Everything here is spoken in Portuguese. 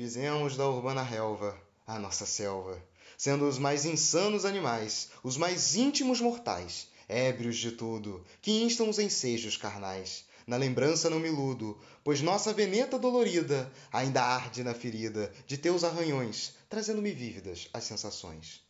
Fizemos da urbana relva a nossa selva, sendo os mais insanos animais, os mais íntimos mortais, ébrios de tudo, que instam os ensejos carnais. Na lembrança não me iludo, pois nossa veneta dolorida ainda arde na ferida de teus arranhões, trazendo-me vívidas as sensações.